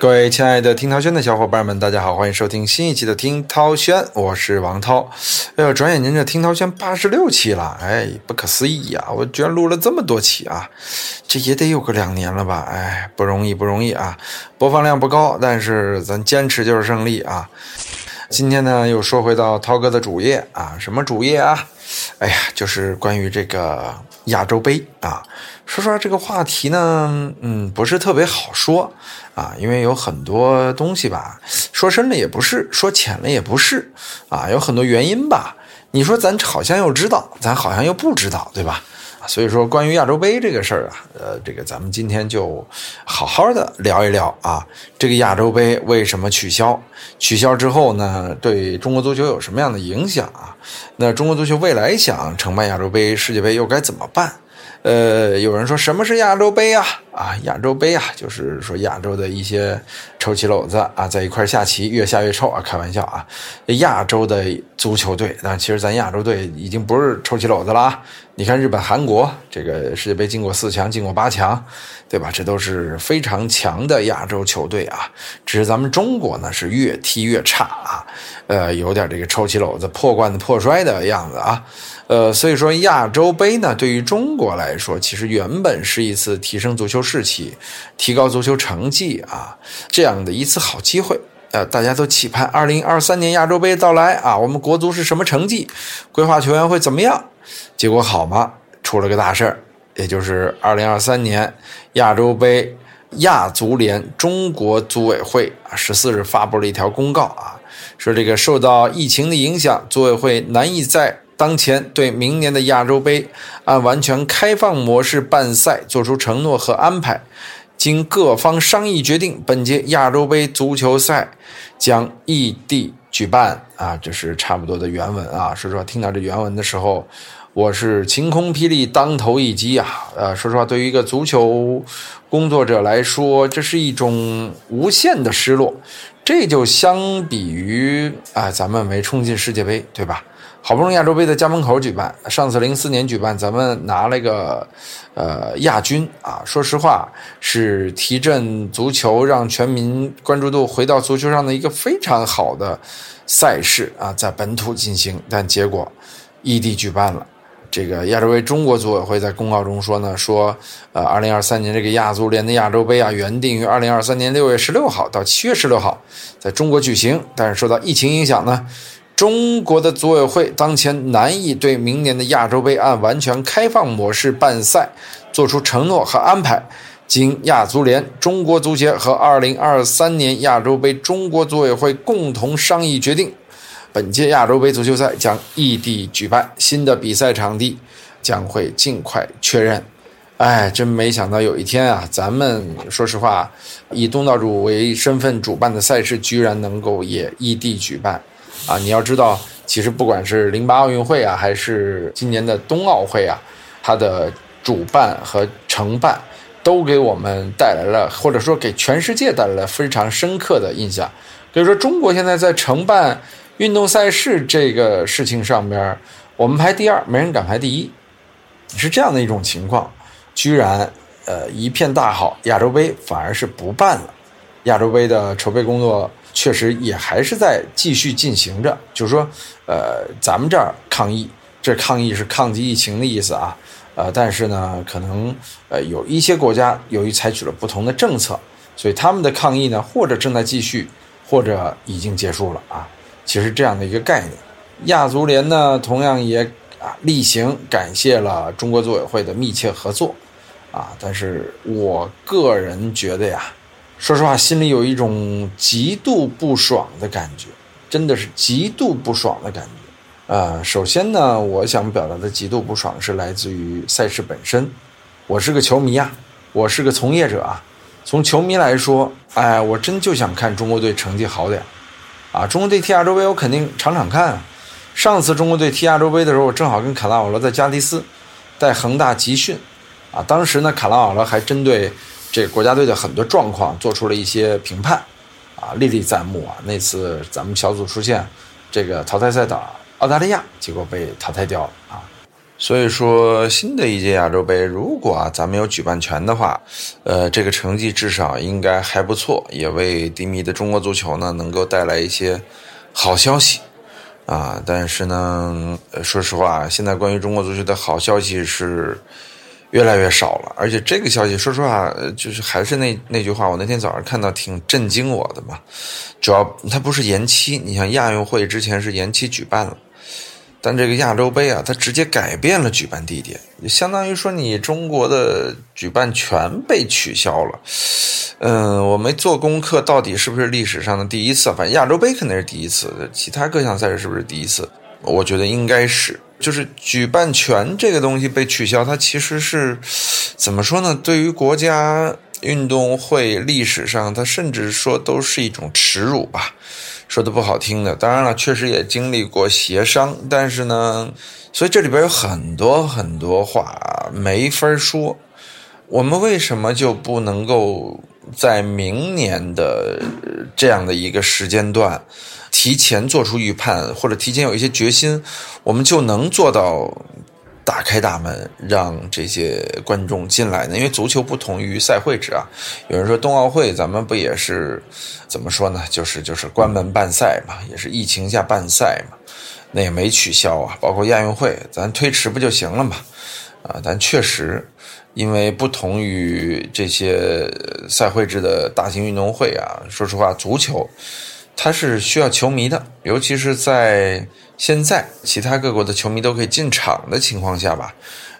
各位亲爱的听涛轩的小伙伴们，大家好，欢迎收听新一期的听涛轩，我是王涛。哎呦，转眼间这听涛轩八十六期了，哎，不可思议呀！我居然录了这么多期啊，这也得有个两年了吧？哎，不容易，不容易啊！播放量不高，但是咱坚持就是胜利啊！今天呢，又说回到涛哥的主页啊，什么主页啊？哎呀，就是关于这个亚洲杯啊。说实话，这个话题呢，嗯，不是特别好说啊，因为有很多东西吧，说深了也不是，说浅了也不是啊，有很多原因吧。你说咱好像又知道，咱好像又不知道，对吧？所以说，关于亚洲杯这个事儿啊，呃，这个咱们今天就好好的聊一聊啊。这个亚洲杯为什么取消？取消之后呢，对中国足球有什么样的影响啊？那中国足球未来想承办亚洲杯、世界杯又该怎么办？呃，有人说什么是亚洲杯啊？啊，亚洲杯啊，就是说亚洲的一些臭棋篓子啊，在一块下棋，越下越臭啊，开玩笑啊。亚洲的足球队，但其实咱亚洲队已经不是臭棋篓子了啊。你看日本、韩国，这个世界杯进过四强，进过八强，对吧？这都是非常强的亚洲球队啊。只是咱们中国呢，是越踢越差啊，呃，有点这个臭棋篓子破罐子破摔的样子啊。呃，所以说亚洲杯呢，对于中国来说，其实原本是一次提升足球士气、提高足球成绩啊这样的一次好机会。呃，大家都期盼二零二三年亚洲杯到来啊，我们国足是什么成绩，规划球员会怎么样？结果好吗？出了个大事儿，也就是二零二三年亚洲杯亚足联中国组委会啊十四日发布了一条公告啊，说这个受到疫情的影响，组委会难以在当前对明年的亚洲杯按完全开放模式办赛作出承诺和安排，经各方商议决定，本届亚洲杯足球赛将异地举办啊，这是差不多的原文啊。说实话，听到这原文的时候，我是晴空霹雳，当头一击啊。呃，说实话，对于一个足球工作者来说，这是一种无限的失落。这就相比于啊，咱们没冲进世界杯，对吧？好不容易亚洲杯在家门口举办，上次零四年举办，咱们拿了个呃亚军啊。说实话，是提振足球，让全民关注度回到足球上的一个非常好的赛事啊，在本土进行。但结果异地举办了。这个亚洲杯中国组委会在公告中说呢，说呃，二零二三年这个亚足联的亚洲杯啊，原定于二零二三年六月十六号到七月十六号在中国举行，但是受到疫情影响呢。中国的组委会当前难以对明年的亚洲杯按完全开放模式办赛作出承诺和安排。经亚足联、中国足协和2023年亚洲杯中国组委会共同商议决定，本届亚洲杯足球赛将异地举办，新的比赛场地将会尽快确认。哎，真没想到有一天啊，咱们说实话，以东道主为身份主办的赛事，居然能够也异地举办。啊，你要知道，其实不管是零八奥运会啊，还是今年的冬奥会啊，它的主办和承办都给我们带来了，或者说给全世界带来了非常深刻的印象。比如说，中国现在在承办运动赛事这个事情上边，我们排第二，没人敢排第一，是这样的一种情况。居然，呃，一片大好，亚洲杯反而是不办了，亚洲杯的筹备工作。确实也还是在继续进行着，就是说，呃，咱们这儿抗疫，这抗疫是抗击疫情的意思啊，呃，但是呢，可能呃有一些国家由于采取了不同的政策，所以他们的抗疫呢，或者正在继续，或者已经结束了啊。其实这样的一个概念，亚足联呢，同样也啊例行感谢了中国组委会的密切合作，啊，但是我个人觉得呀。说实话，心里有一种极度不爽的感觉，真的是极度不爽的感觉。呃，首先呢，我想表达的极度不爽是来自于赛事本身。我是个球迷啊，我是个从业者啊。从球迷来说，哎，我真就想看中国队成绩好点啊。中国队踢亚洲杯，我肯定场场看。上次中国队踢亚洲杯的时候，我正好跟卡拉瓦罗在加迪斯带恒大集训啊。当时呢，卡拉瓦罗还针对。这个国家队的很多状况做出了一些评判，啊，历历在目啊。那次咱们小组出现这个淘汰赛打澳大利亚，结果被淘汰掉了啊。所以说，新的一届亚洲杯，如果啊咱们有举办权的话，呃，这个成绩至少应该还不错，也为低迷的中国足球呢能够带来一些好消息啊。但是呢，说实话，现在关于中国足球的好消息是越来越少了，而且这个消息，说实话，就是还是那那句话，我那天早上看到挺震惊我的嘛。主要它不是延期，你像亚运会之前是延期举办了。但这个亚洲杯啊，它直接改变了举办地点，相当于说你中国的举办权被取消了。嗯，我没做功课，到底是不是历史上的第一次？反正亚洲杯肯定是第一次，其他各项赛事是不是第一次？我觉得应该是。就是举办权这个东西被取消，它其实是怎么说呢？对于国家运动会历史上，它甚至说都是一种耻辱吧。说的不好听的，当然了，确实也经历过协商，但是呢，所以这里边有很多很多话没法说。我们为什么就不能够在明年的这样的一个时间段提前做出预判，或者提前有一些决心，我们就能做到？打开大门，让这些观众进来呢？因为足球不同于赛会制啊。有人说冬奥会咱们不也是怎么说呢？就是就是关门办赛嘛，也是疫情下办赛嘛，那也没取消啊。包括亚运会，咱推迟不就行了嘛？啊，但确实，因为不同于这些赛会制的大型运动会啊，说实话，足球它是需要球迷的，尤其是在。现在其他各国的球迷都可以进场的情况下吧，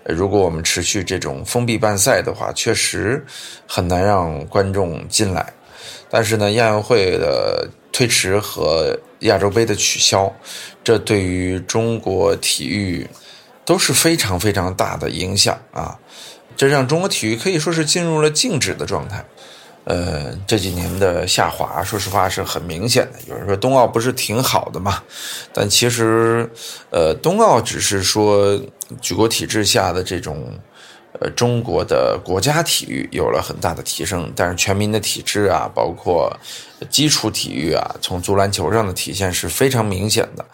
如果我们持续这种封闭办赛的话，确实很难让观众进来。但是呢，亚运会的推迟和亚洲杯的取消，这对于中国体育都是非常非常大的影响啊！这让中国体育可以说是进入了静止的状态。呃，这几年的下滑，说实话是很明显的。有人说冬奥不是挺好的嘛？但其实，呃，冬奥只是说举国体制下的这种，呃，中国的国家体育有了很大的提升，但是全民的体制啊，包括基础体育啊，从足篮球上的体现是非常明显的。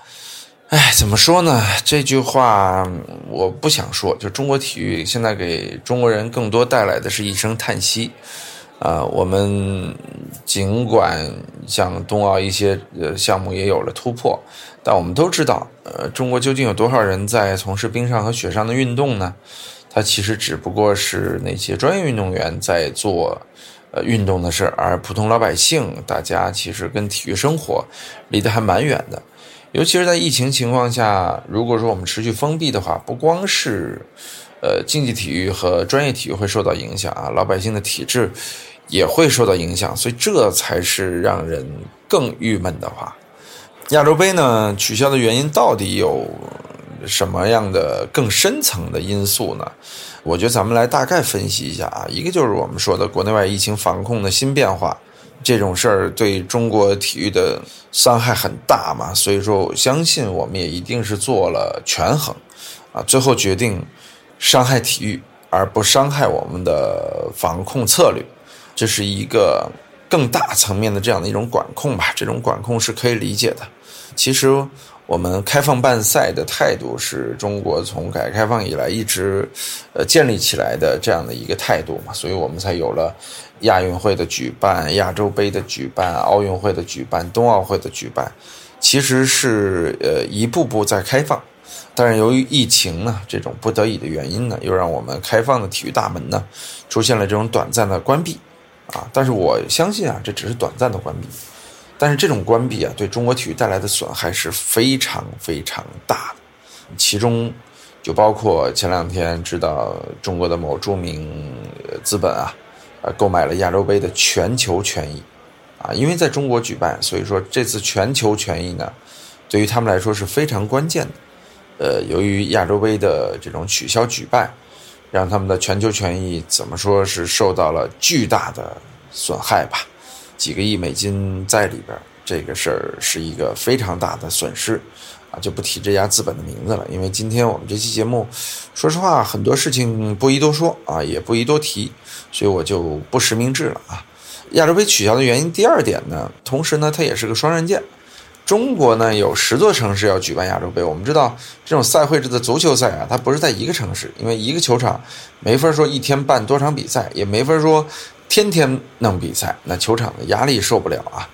哎，怎么说呢？这句话我不想说，就中国体育现在给中国人更多带来的是一声叹息。啊，我们尽管像冬奥一些呃项目也有了突破，但我们都知道，呃，中国究竟有多少人在从事冰上和雪上的运动呢？它其实只不过是那些专业运动员在做呃运动的事儿，而普通老百姓，大家其实跟体育生活离得还蛮远的。尤其是在疫情情况下，如果说我们持续封闭的话，不光是呃竞技体育和专业体育会受到影响啊，老百姓的体质。也会受到影响，所以这才是让人更郁闷的话。亚洲杯呢取消的原因到底有什么样的更深层的因素呢？我觉得咱们来大概分析一下啊。一个就是我们说的国内外疫情防控的新变化，这种事儿对中国体育的伤害很大嘛，所以说我相信我们也一定是做了权衡啊，最后决定伤害体育而不伤害我们的防控策略。这是一个更大层面的这样的一种管控吧，这种管控是可以理解的。其实我们开放办赛的态度是中国从改革开放以来一直呃建立起来的这样的一个态度嘛，所以我们才有了亚运会的举办、亚洲杯的举办、奥运会的举办、冬奥会的举办，其实是呃一步步在开放。但是由于疫情呢这种不得已的原因呢，又让我们开放的体育大门呢出现了这种短暂的关闭。啊，但是我相信啊，这只是短暂的关闭，但是这种关闭啊，对中国体育带来的损害是非常非常大的，其中就包括前两天知道中国的某著名资本啊，呃，购买了亚洲杯的全球权益，啊，因为在中国举办，所以说这次全球权益呢，对于他们来说是非常关键的，呃，由于亚洲杯的这种取消举办。让他们的全球权益怎么说是受到了巨大的损害吧？几个亿美金在里边，这个事儿是一个非常大的损失啊！就不提这家资本的名字了，因为今天我们这期节目，说实话很多事情不宜多说啊，也不宜多提，所以我就不实名制了啊。亚洲杯取消的原因，第二点呢，同时呢，它也是个双刃剑。中国呢有十座城市要举办亚洲杯。我们知道这种赛会制的足球赛啊，它不是在一个城市，因为一个球场没法说一天办多场比赛，也没法说天天弄比赛，那球场的压力受不了啊。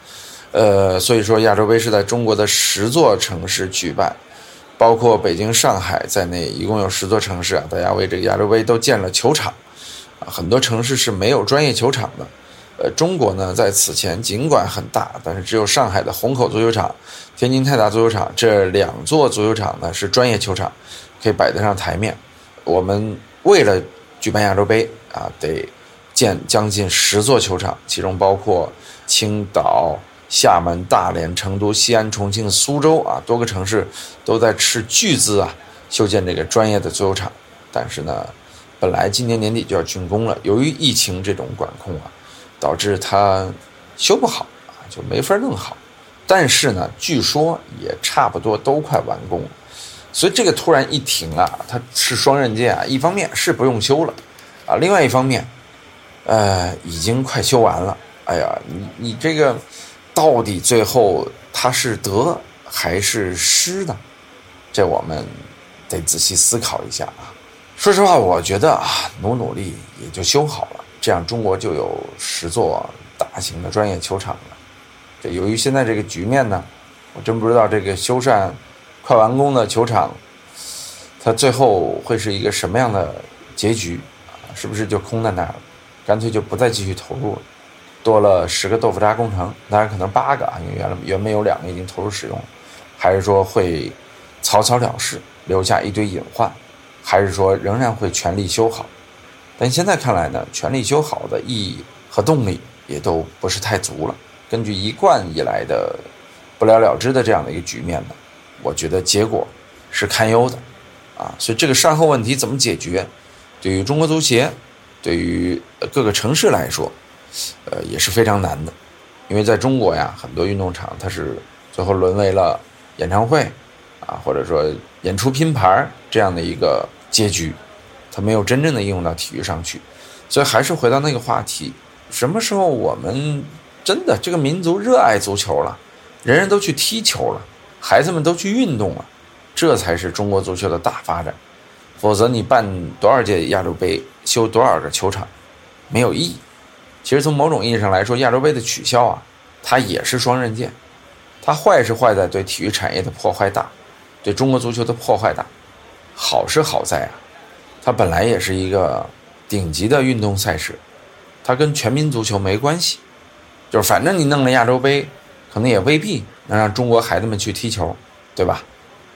呃，所以说亚洲杯是在中国的十座城市举办，包括北京、上海在内，一共有十座城市啊。大家为这个亚洲杯都建了球场啊，很多城市是没有专业球场的。呃，中国呢，在此前尽管很大，但是只有上海的虹口足球场、天津泰达足球场这两座足球场呢是专业球场，可以摆得上台面。我们为了举办亚洲杯啊，得建将近十座球场，其中包括青岛、厦门、大连、成都、西安、重庆、苏州啊，多个城市都在斥巨资啊修建这个专业的足球场。但是呢，本来今年年底就要竣工了，由于疫情这种管控啊。导致它修不好啊，就没法弄好。但是呢，据说也差不多都快完工了。所以这个突然一停啊，它是双刃剑啊。一方面是不用修了啊，另外一方面，呃，已经快修完了。哎呀，你你这个到底最后它是得还是失呢？这我们得仔细思考一下啊。说实话，我觉得啊，努努力也就修好了。这样，中国就有十座大型的专业球场了。这由于现在这个局面呢，我真不知道这个修缮快完工的球场，它最后会是一个什么样的结局啊？是不是就空在那儿了？干脆就不再继续投入了，多了十个豆腐渣工程，当然可能八个啊，因为原来原本有两个已经投入使用了，还是说会草草了事，留下一堆隐患，还是说仍然会全力修好？但现在看来呢，全力修好的意义和动力也都不是太足了。根据一贯以来的不了了之的这样的一个局面呢，我觉得结果是堪忧的，啊，所以这个善后问题怎么解决，对于中国足协，对于各个城市来说，呃也是非常难的，因为在中国呀，很多运动场它是最后沦为了演唱会，啊，或者说演出拼盘这样的一个结局。它没有真正的应用到体育上去，所以还是回到那个话题：什么时候我们真的这个民族热爱足球了，人人都去踢球了，孩子们都去运动了，这才是中国足球的大发展。否则你办多少届亚洲杯，修多少个球场，没有意义。其实从某种意义上来说，亚洲杯的取消啊，它也是双刃剑。它坏是坏在对体育产业的破坏大，对中国足球的破坏大；好是好在啊。它本来也是一个顶级的运动赛事，它跟全民足球没关系，就是反正你弄了亚洲杯，可能也未必能让中国孩子们去踢球，对吧？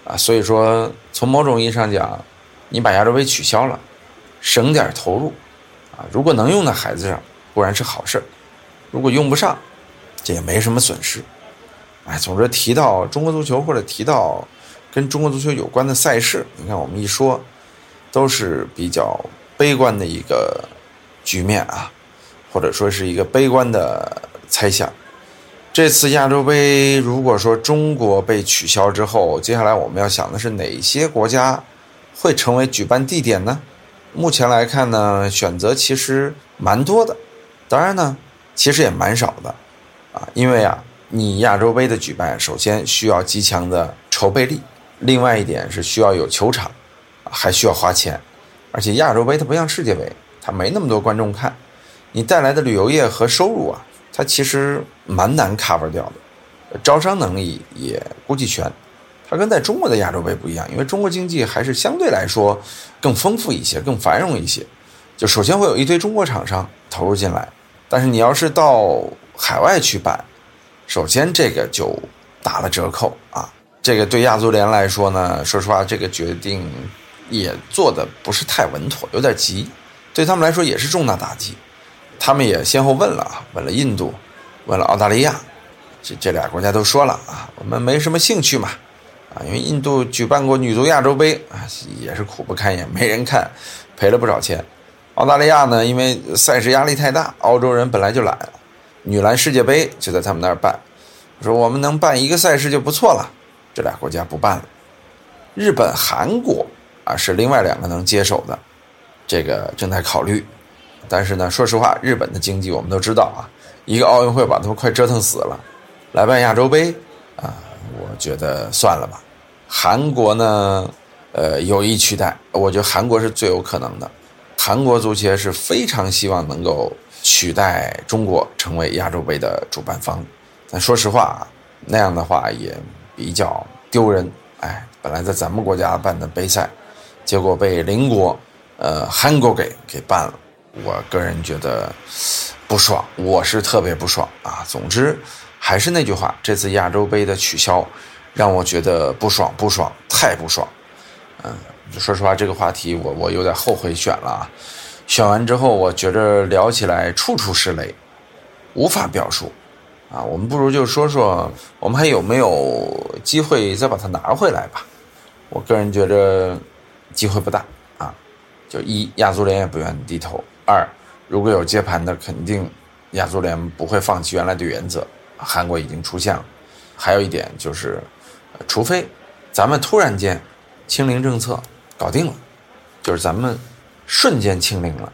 啊，所以说从某种意义上讲，你把亚洲杯取消了，省点投入，啊，如果能用在孩子上，固然是好事如果用不上，这也没什么损失。哎，总之提到中国足球或者提到跟中国足球有关的赛事，你看我们一说。都是比较悲观的一个局面啊，或者说是一个悲观的猜想。这次亚洲杯，如果说中国被取消之后，接下来我们要想的是哪些国家会成为举办地点呢？目前来看呢，选择其实蛮多的，当然呢，其实也蛮少的啊。因为啊，你亚洲杯的举办，首先需要极强的筹备力，另外一点是需要有球场。还需要花钱，而且亚洲杯它不像世界杯，它没那么多观众看，你带来的旅游业和收入啊，它其实蛮难 cover 掉的，招商能力也估计全。它跟在中国的亚洲杯不一样，因为中国经济还是相对来说更丰富一些、更繁荣一些。就首先会有一堆中国厂商投入进来，但是你要是到海外去办，首先这个就打了折扣啊。这个对亚足联来说呢，说实话，这个决定。也做的不是太稳妥，有点急，对他们来说也是重大打击。他们也先后问了啊，问了印度，问了澳大利亚，这这俩国家都说了啊，我们没什么兴趣嘛，啊，因为印度举办过女足亚洲杯啊，也是苦不堪言，没人看，赔了不少钱。澳大利亚呢，因为赛事压力太大，澳洲人本来就懒，女篮世界杯就在他们那儿办，说我们能办一个赛事就不错了，这俩国家不办了。日本、韩国。啊，是另外两个能接手的，这个正在考虑。但是呢，说实话，日本的经济我们都知道啊，一个奥运会把他们快折腾死了，来办亚洲杯啊，我觉得算了吧。韩国呢，呃，有意取代，我觉得韩国是最有可能的。韩国足协是非常希望能够取代中国成为亚洲杯的主办方，但说实话啊，那样的话也比较丢人。哎，本来在咱们国家办的杯赛，结果被邻国，呃，韩国给给办了。我个人觉得不爽，我是特别不爽啊。总之，还是那句话，这次亚洲杯的取消，让我觉得不爽，不爽，太不爽。嗯，说实话，这个话题我我有点后悔选了啊。选完之后，我觉着聊起来处处是雷，无法表述。啊，我们不如就说说，我们还有没有机会再把它拿回来吧？我个人觉着机会不大啊。就一，亚足联也不愿意低头；二，如果有接盘的，肯定亚足联不会放弃原来的原则。韩国已经出现了。还有一点就是，除非咱们突然间清零政策搞定了，就是咱们瞬间清零了。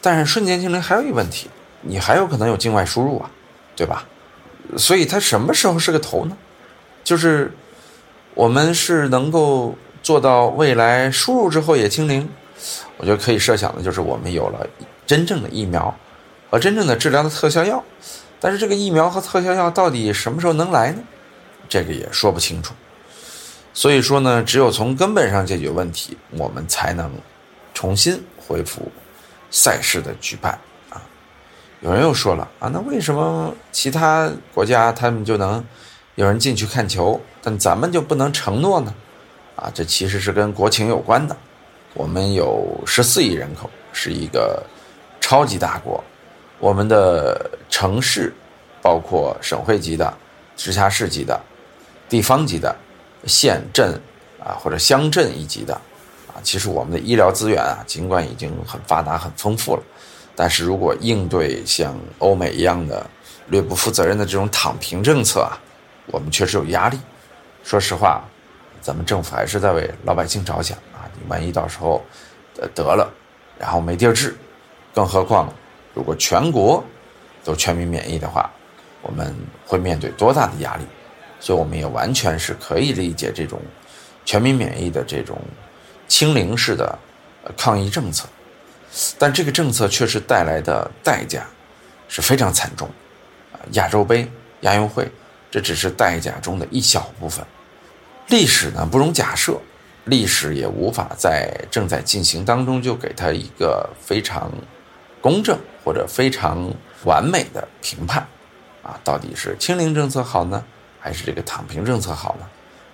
但是瞬间清零还有一个问题，你还有可能有境外输入啊，对吧？所以它什么时候是个头呢？就是我们是能够做到未来输入之后也清零。我觉得可以设想的就是我们有了真正的疫苗和真正的治疗的特效药，但是这个疫苗和特效药到底什么时候能来呢？这个也说不清楚。所以说呢，只有从根本上解决问题，我们才能重新恢复赛事的举办啊。有人又说了啊，那为什么其他国家他们就能有人进去看球，但咱们就不能承诺呢？啊，这其实是跟国情有关的。我们有十四亿人口，是一个超级大国，我们的城市，包括省会级的、直辖市级的、地方级的、县镇啊或者乡镇一级的，啊，其实我们的医疗资源啊，尽管已经很发达、很丰富了。但是如果应对像欧美一样的略不负责任的这种躺平政策啊，我们确实有压力。说实话，咱们政府还是在为老百姓着想啊！你万一到时候呃得了，然后没地儿治，更何况如果全国都全民免疫的话，我们会面对多大的压力？所以我们也完全是可以理解这种全民免疫的这种清零式的抗疫政策。但这个政策确实带来的代价是非常惨重，啊，亚洲杯、亚运会，这只是代价中的一小部分。历史呢不容假设，历史也无法在正在进行当中就给他一个非常公正或者非常完美的评判，啊，到底是清零政策好呢，还是这个躺平政策好呢？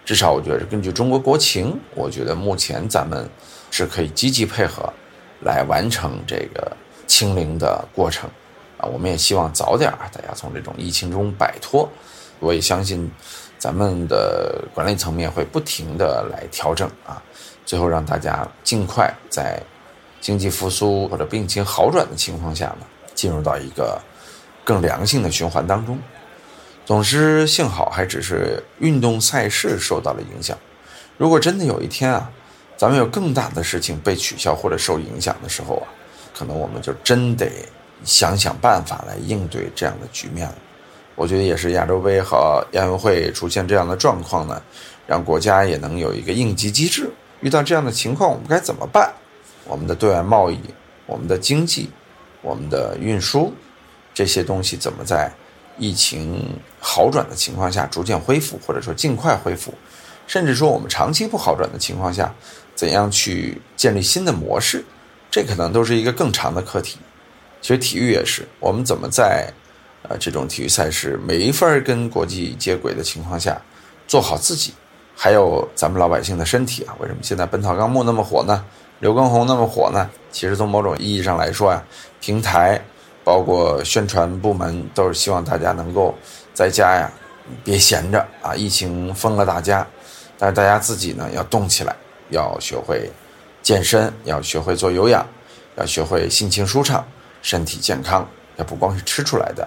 至少我觉得根据中国国情，我觉得目前咱们是可以积极配合。来完成这个清零的过程，啊，我们也希望早点大家从这种疫情中摆脱。我也相信，咱们的管理层面会不停的来调整啊，最后让大家尽快在经济复苏或者病情好转的情况下呢，进入到一个更良性的循环当中。总之，幸好还只是运动赛事受到了影响。如果真的有一天啊，咱们有更大的事情被取消或者受影响的时候啊，可能我们就真得想想办法来应对这样的局面了。我觉得也是亚洲杯和亚运会出现这样的状况呢，让国家也能有一个应急机制。遇到这样的情况，我们该怎么办？我们的对外贸易、我们的经济、我们的运输这些东西怎么在疫情好转的情况下逐渐恢复，或者说尽快恢复？甚至说我们长期不好转的情况下？怎样去建立新的模式，这可能都是一个更长的课题。其实体育也是，我们怎么在呃这种体育赛事没法跟国际接轨的情况下，做好自己，还有咱们老百姓的身体啊？为什么现在《本草纲目》那么火呢？刘畊宏那么火呢？其实从某种意义上来说啊，平台包括宣传部门都是希望大家能够在家呀别闲着啊，疫情封了大家，但是大家自己呢要动起来。要学会健身，要学会做有氧，要学会心情舒畅、身体健康。也不光是吃出来的，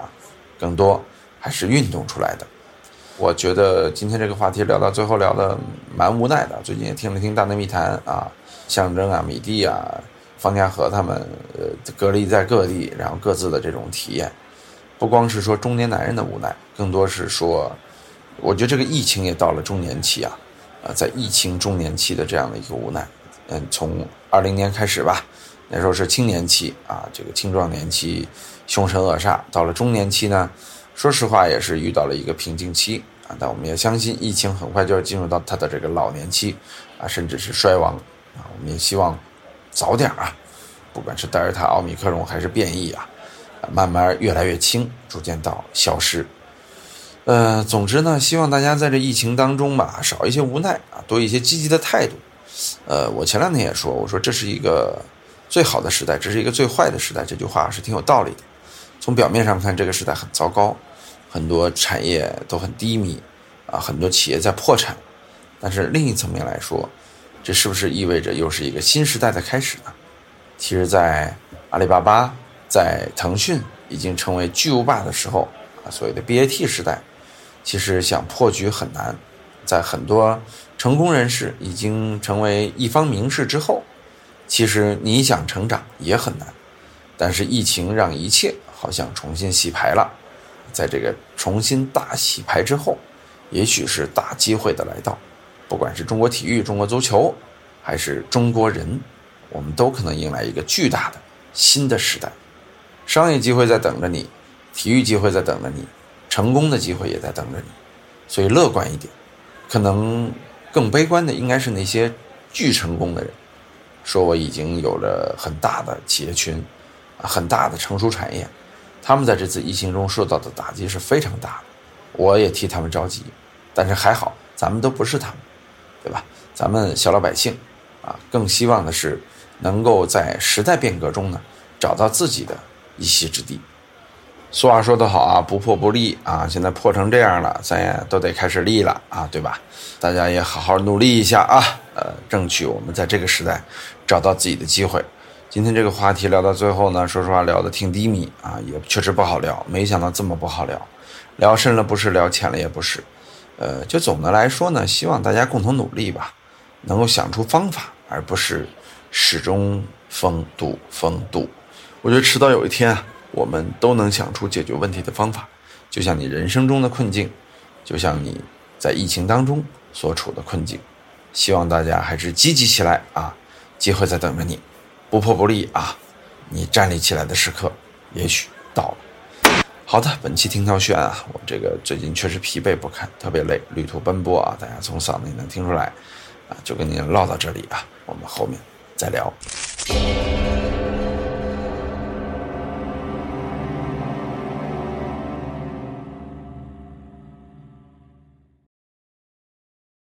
更多还是运动出来的。我觉得今天这个话题聊到最后聊的蛮无奈的。最近也听了听《大内密谈》啊，象征啊、米蒂啊、方家和他们，呃，隔离在各地，然后各自的这种体验，不光是说中年男人的无奈，更多是说我觉得这个疫情也到了中年期啊，啊，在疫情中年期的这样的一个无奈，嗯，从二零年开始吧，那时候是青年期啊，这个青壮年期凶神恶煞，到了中年期呢，说实话也是遇到了一个瓶颈期啊，但我们也相信疫情很快就要进入到它的这个老年期啊，甚至是衰亡啊，我们也希望早点啊，不管是德尔塔、奥密克戎还是变异啊。慢慢越来越轻，逐渐到消失。呃，总之呢，希望大家在这疫情当中吧，少一些无奈啊，多一些积极的态度。呃，我前两天也说，我说这是一个最好的时代，这是一个最坏的时代。这句话是挺有道理的。从表面上看，这个时代很糟糕，很多产业都很低迷啊，很多企业在破产。但是另一层面来说，这是不是意味着又是一个新时代的开始呢？其实，在阿里巴巴。在腾讯已经成为巨无霸的时候啊，所谓的 BAT 时代，其实想破局很难。在很多成功人士已经成为一方名士之后，其实你想成长也很难。但是疫情让一切好像重新洗牌了，在这个重新大洗牌之后，也许是大机会的来到。不管是中国体育、中国足球，还是中国人，我们都可能迎来一个巨大的新的时代。商业机会在等着你，体育机会在等着你，成功的机会也在等着你，所以乐观一点。可能更悲观的应该是那些巨成功的人，说我已经有了很大的企业群，很大的成熟产业，他们在这次疫情中受到的打击是非常大的，我也替他们着急。但是还好，咱们都不是他们，对吧？咱们小老百姓，啊，更希望的是能够在时代变革中呢，找到自己的。一席之地。俗话说得好啊，不破不立啊！现在破成这样了，咱也都得开始立了啊，对吧？大家也好好努力一下啊，呃，争取我们在这个时代找到自己的机会。今天这个话题聊到最后呢，说实话聊得挺低迷啊，也确实不好聊。没想到这么不好聊，聊深了不是，聊浅了也不是。呃，就总的来说呢，希望大家共同努力吧，能够想出方法，而不是始终封堵封堵。我觉得迟早有一天啊，我们都能想出解决问题的方法。就像你人生中的困境，就像你在疫情当中所处的困境。希望大家还是积极起来啊！机会在等着你，不破不立啊！你站立起来的时刻也许到了。好的，本期听涛轩啊，我这个最近确实疲惫不堪，特别累，旅途奔波啊，大家从嗓子里能听出来啊，就跟您唠到这里啊，我们后面再聊。